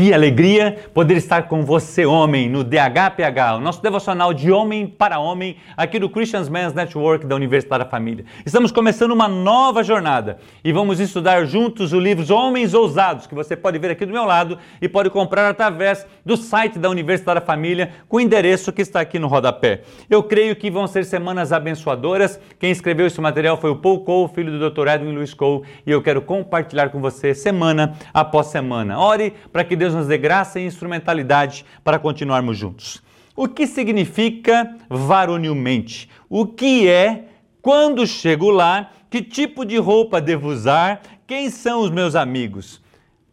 Que alegria poder estar com você, homem, no DHPH, o nosso devocional de homem para homem, aqui do Christian Men's Network da Universidade da Família. Estamos começando uma nova jornada e vamos estudar juntos o livro Homens Ousados, que você pode ver aqui do meu lado e pode comprar através do site da Universidade da Família, com o endereço que está aqui no rodapé. Eu creio que vão ser semanas abençoadoras. Quem escreveu esse material foi o Paul Cole, filho do Dr. Edwin Lewis Cole, e eu quero compartilhar com você semana após semana. Ore para que Deus nos dê graça e instrumentalidade para continuarmos juntos. O que significa varonilmente? O que é? Quando chego lá? Que tipo de roupa devo usar? Quem são os meus amigos?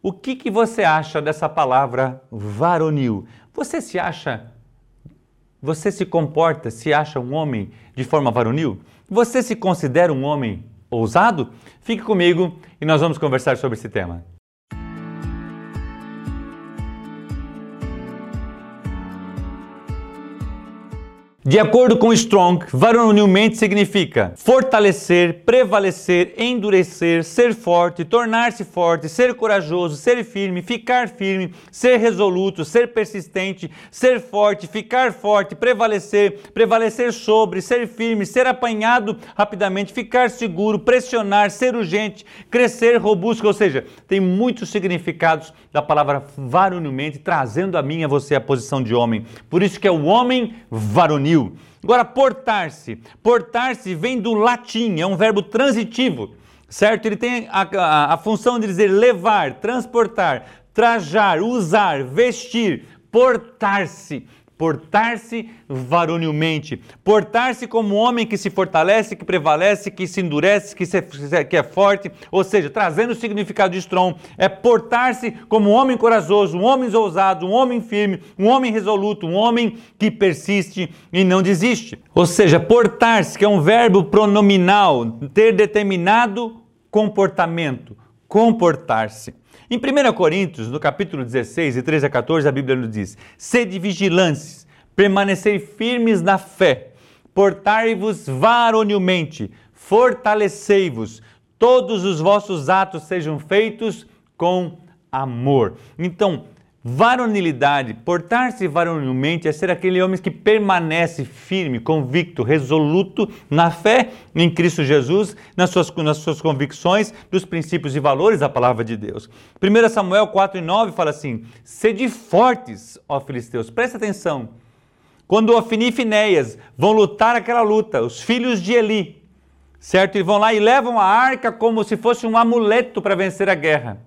O que, que você acha dessa palavra varonil? Você se acha, você se comporta, se acha um homem de forma varonil? Você se considera um homem ousado? Fique comigo e nós vamos conversar sobre esse tema. De acordo com Strong, varonilmente significa fortalecer, prevalecer, endurecer, ser forte, tornar-se forte, ser corajoso, ser firme, ficar firme, ser resoluto, ser persistente, ser forte, ficar forte, prevalecer, prevalecer sobre, ser firme, ser apanhado rapidamente, ficar seguro, pressionar, ser urgente, crescer robusto, ou seja, tem muitos significados da palavra varonilmente, trazendo a mim a você a posição de homem. Por isso que é o homem varonil. Agora, portar-se. Portar-se vem do latim, é um verbo transitivo, certo? Ele tem a, a, a função de dizer levar, transportar, trajar, usar, vestir, portar-se portar-se varonilmente, portar-se como homem que se fortalece, que prevalece, que se endurece, que, se, que é forte, ou seja, trazendo o significado de Strong, é portar-se como um homem corajoso, um homem ousado, um homem firme, um homem resoluto, um homem que persiste e não desiste. Ou seja, portar-se, que é um verbo pronominal, ter determinado comportamento, comportar-se. Em 1 Coríntios, no capítulo 16, e 13 a 14, a Bíblia nos diz: Sede vigilantes, permanecei firmes na fé, portai-vos varonilmente, fortalecei-vos, todos os vossos atos sejam feitos com amor. Então, Varonilidade, portar-se varonilmente é ser aquele homem que permanece firme, convicto, resoluto na fé em Cristo Jesus, nas suas, nas suas convicções dos princípios e valores da palavra de Deus. 1 Samuel 4 e 9 fala assim: Sede fortes, ó filisteus, presta atenção. Quando Ofni e Finéias vão lutar aquela luta, os filhos de Eli, certo? E vão lá e levam a arca como se fosse um amuleto para vencer a guerra.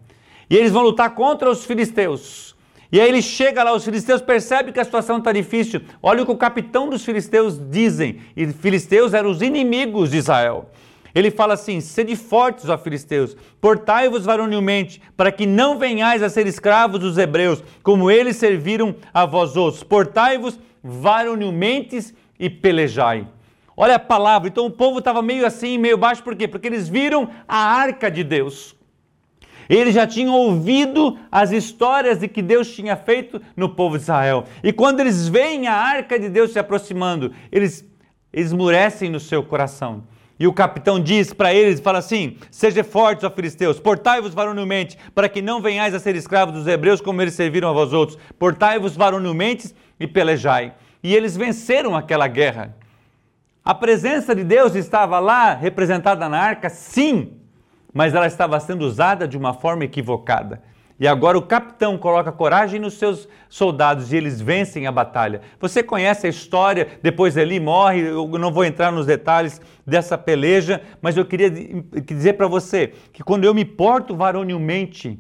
E eles vão lutar contra os filisteus. E aí ele chega lá, os filisteus percebem que a situação está difícil. Olha o que o capitão dos filisteus dizem. E filisteus eram os inimigos de Israel. Ele fala assim: Sede fortes, ó filisteus, portai-vos varonilmente, para que não venhais a ser escravos dos hebreus, como eles serviram a vós outros. Portai-vos varonilmente e pelejai. Olha a palavra. Então o povo estava meio assim, meio baixo, por quê? Porque eles viram a arca de Deus. Eles já tinham ouvido as histórias de que Deus tinha feito no povo de Israel. E quando eles veem a arca de Deus se aproximando, eles esmurecem no seu coração. E o capitão diz para eles, fala assim: Sejam fortes, ó filisteus, portai-vos varonilmente, para que não venhais a ser escravos dos hebreus como eles serviram a vós outros. Portai-vos varonilmente e pelejai. E eles venceram aquela guerra. A presença de Deus estava lá representada na arca, sim, mas ela estava sendo usada de uma forma equivocada. E agora o capitão coloca coragem nos seus soldados e eles vencem a batalha. Você conhece a história, depois Eli morre, eu não vou entrar nos detalhes dessa peleja, mas eu queria dizer para você que quando eu me porto varonilmente,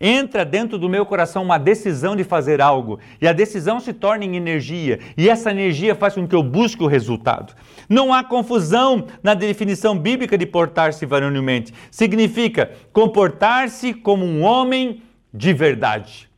entra dentro do meu coração uma decisão de fazer algo, e a decisão se torna em energia, e essa energia faz com que eu busque o resultado. Não há confusão na definição bíblica de portar-se varonilmente. Significa comportar-se como um homem de verdade.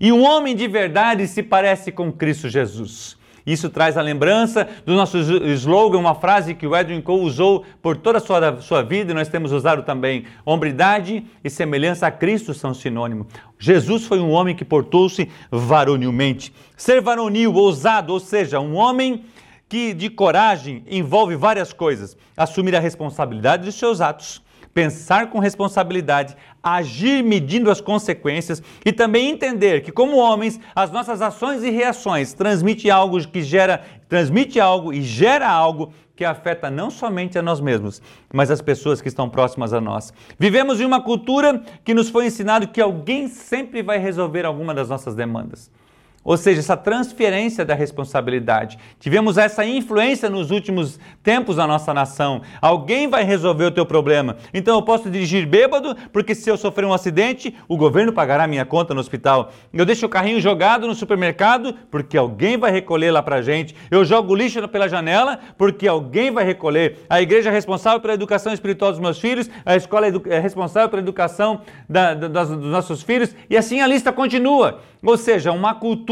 E um homem de verdade se parece com Cristo Jesus. Isso traz a lembrança do nosso slogan, uma frase que o Edwin Cole usou por toda a sua, sua vida e nós temos usado também. Hombridade e semelhança a Cristo são sinônimo. Jesus foi um homem que portou-se varonilmente. Ser varonil, ousado, ou seja, um homem que de coragem envolve várias coisas. Assumir a responsabilidade dos seus atos pensar com responsabilidade, agir medindo as consequências e também entender que como homens, as nossas ações e reações transmitem algo que gera, transmite algo e gera algo que afeta não somente a nós mesmos, mas as pessoas que estão próximas a nós. Vivemos em uma cultura que nos foi ensinado que alguém sempre vai resolver alguma das nossas demandas. Ou seja, essa transferência da responsabilidade. Tivemos essa influência nos últimos tempos na nossa nação. Alguém vai resolver o teu problema. Então eu posso dirigir bêbado, porque se eu sofrer um acidente, o governo pagará minha conta no hospital. Eu deixo o carrinho jogado no supermercado, porque alguém vai recolher lá pra gente. Eu jogo lixo pela janela, porque alguém vai recolher. A igreja é responsável pela educação espiritual dos meus filhos, a escola é responsável pela educação da, da, dos nossos filhos, e assim a lista continua. Ou seja, uma cultura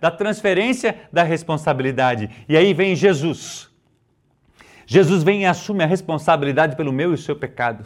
da transferência da responsabilidade. E aí vem Jesus. Jesus vem e assume a responsabilidade pelo meu e o seu pecado.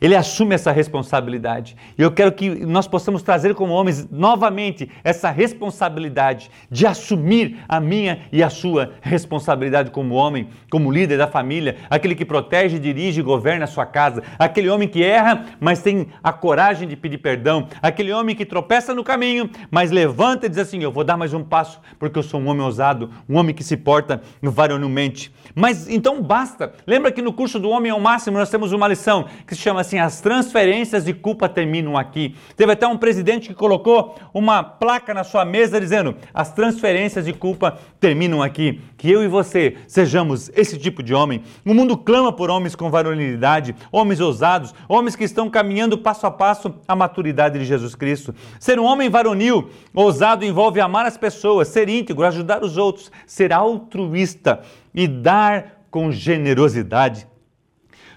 Ele assume essa responsabilidade. E eu quero que nós possamos trazer como homens novamente essa responsabilidade de assumir a minha e a sua responsabilidade como homem, como líder da família, aquele que protege, dirige e governa a sua casa, aquele homem que erra, mas tem a coragem de pedir perdão, aquele homem que tropeça no caminho, mas levanta e diz assim: Eu vou dar mais um passo, porque eu sou um homem ousado, um homem que se porta varonilmente. Mas então basta. Lembra que no curso do Homem ao Máximo nós temos uma lição que se chama assim: as transferências de culpa terminam aqui. Teve até um presidente que colocou uma placa na sua mesa dizendo: as transferências de culpa terminam aqui. Que eu e você sejamos esse tipo de homem. O mundo clama por homens com varonilidade, homens ousados, homens que estão caminhando passo a passo à maturidade de Jesus Cristo. Ser um homem varonil, ousado, envolve amar as pessoas, ser íntegro, ajudar os outros, ser altruísta e dar com generosidade.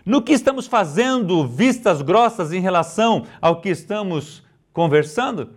No que estamos fazendo vistas grossas em relação ao que estamos conversando?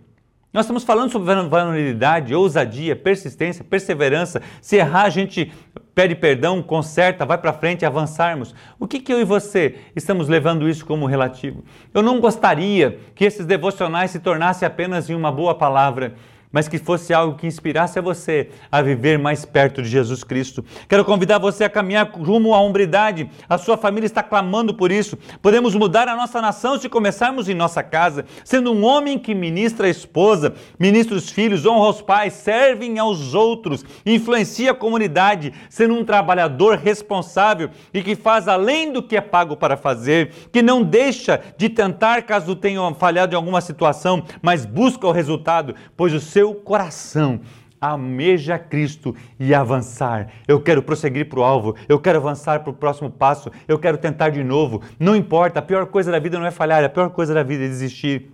Nós estamos falando sobre vulnerabilidade, ousadia, persistência, perseverança. Se errar, a gente pede perdão, conserta, vai para frente, avançarmos. O que, que eu e você estamos levando isso como relativo? Eu não gostaria que esses devocionais se tornassem apenas em uma boa palavra mas que fosse algo que inspirasse a você a viver mais perto de Jesus Cristo. Quero convidar você a caminhar rumo à hombridade. A sua família está clamando por isso. Podemos mudar a nossa nação se começarmos em nossa casa, sendo um homem que ministra a esposa, ministra os filhos, honra os pais, servem aos outros, influencia a comunidade, sendo um trabalhador responsável e que faz além do que é pago para fazer, que não deixa de tentar caso tenha falhado em alguma situação, mas busca o resultado, pois o seu seu coração almeja Cristo e avançar. Eu quero prosseguir para o alvo, eu quero avançar para o próximo passo, eu quero tentar de novo. Não importa, a pior coisa da vida não é falhar, a pior coisa da vida é desistir.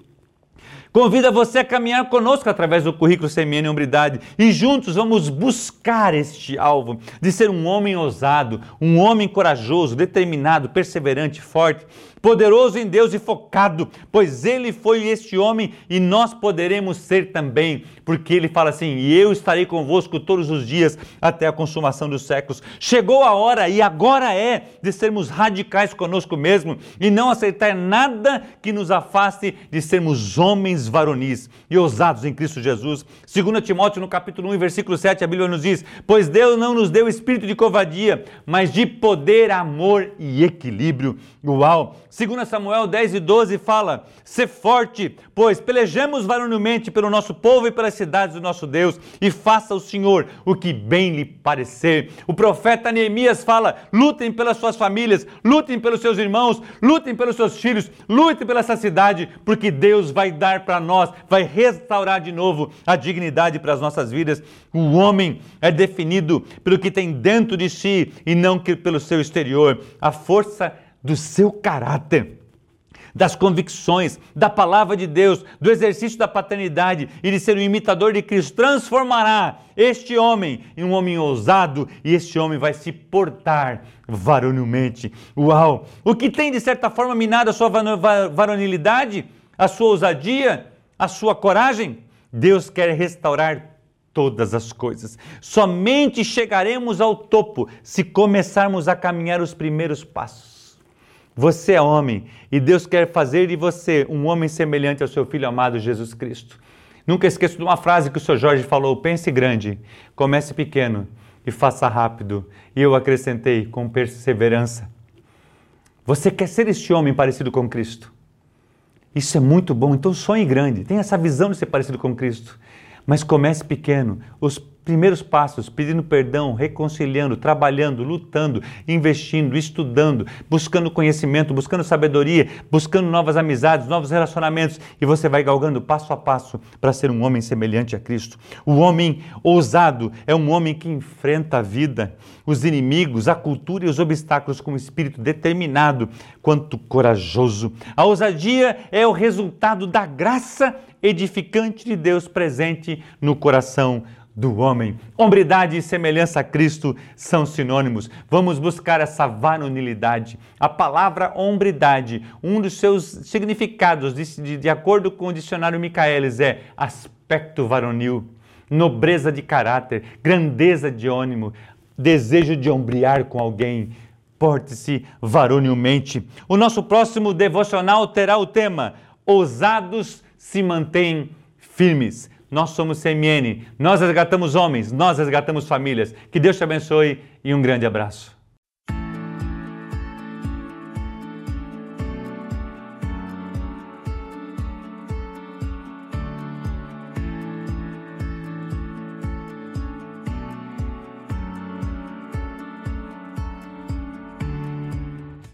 Convida você a caminhar conosco através do currículo em Hombridade e juntos vamos buscar este alvo de ser um homem ousado, um homem corajoso, determinado, perseverante, forte, poderoso em Deus e focado, pois ele foi este homem e nós poderemos ser também, porque ele fala assim: "E eu estarei convosco todos os dias até a consumação dos séculos". Chegou a hora e agora é de sermos radicais conosco mesmo e não aceitar nada que nos afaste de sermos homens varonis e ousados em Cristo Jesus. 2 Timóteo no capítulo 1, versículo 7, a Bíblia nos diz: "Pois Deus não nos deu espírito de covardia, mas de poder, amor e equilíbrio". Uau! 2 Samuel 10 e 12 fala: "Se forte, pois pelejemos varonilmente pelo nosso povo e pelas cidades do nosso Deus, e faça o Senhor o que bem lhe parecer". O profeta Neemias fala: "Lutem pelas suas famílias, lutem pelos seus irmãos, lutem pelos seus filhos, lutem pela essa cidade, porque Deus vai dar para nós, vai restaurar de novo a dignidade para as nossas vidas. O homem é definido pelo que tem dentro de si e não pelo seu exterior. A força do seu caráter das convicções, da palavra de Deus, do exercício da paternidade e de ser um imitador de Cristo, transformará este homem em um homem ousado e este homem vai se portar varonilmente. Uau! O que tem de certa forma minado a sua varonilidade, a sua ousadia, a sua coragem? Deus quer restaurar todas as coisas. Somente chegaremos ao topo se começarmos a caminhar os primeiros passos. Você é homem e Deus quer fazer de você um homem semelhante ao seu filho amado Jesus Cristo. Nunca esqueço de uma frase que o Sr. Jorge falou: pense grande, comece pequeno e faça rápido. E eu acrescentei com perseverança. Você quer ser este homem parecido com Cristo? Isso é muito bom, então sonhe grande, tenha essa visão de ser parecido com Cristo. Mas comece pequeno. Os primeiros passos, pedindo perdão, reconciliando, trabalhando, lutando, investindo, estudando, buscando conhecimento, buscando sabedoria, buscando novas amizades, novos relacionamentos, e você vai galgando passo a passo para ser um homem semelhante a Cristo. O homem ousado é um homem que enfrenta a vida, os inimigos, a cultura e os obstáculos com um espírito determinado quanto corajoso. A ousadia é o resultado da graça edificante de Deus presente no coração do homem. Hombridade e semelhança a Cristo são sinônimos. Vamos buscar essa varonilidade. A palavra hombridade, um dos seus significados, de, de, acordo com o dicionário Michaelis, é aspecto varonil, nobreza de caráter, grandeza de ânimo, desejo de ombrear com alguém. Porte-se varonilmente. O nosso próximo devocional terá o tema: Ousados se mantêm firmes. Nós somos CMN, nós resgatamos homens, nós resgatamos famílias. Que Deus te abençoe e um grande abraço.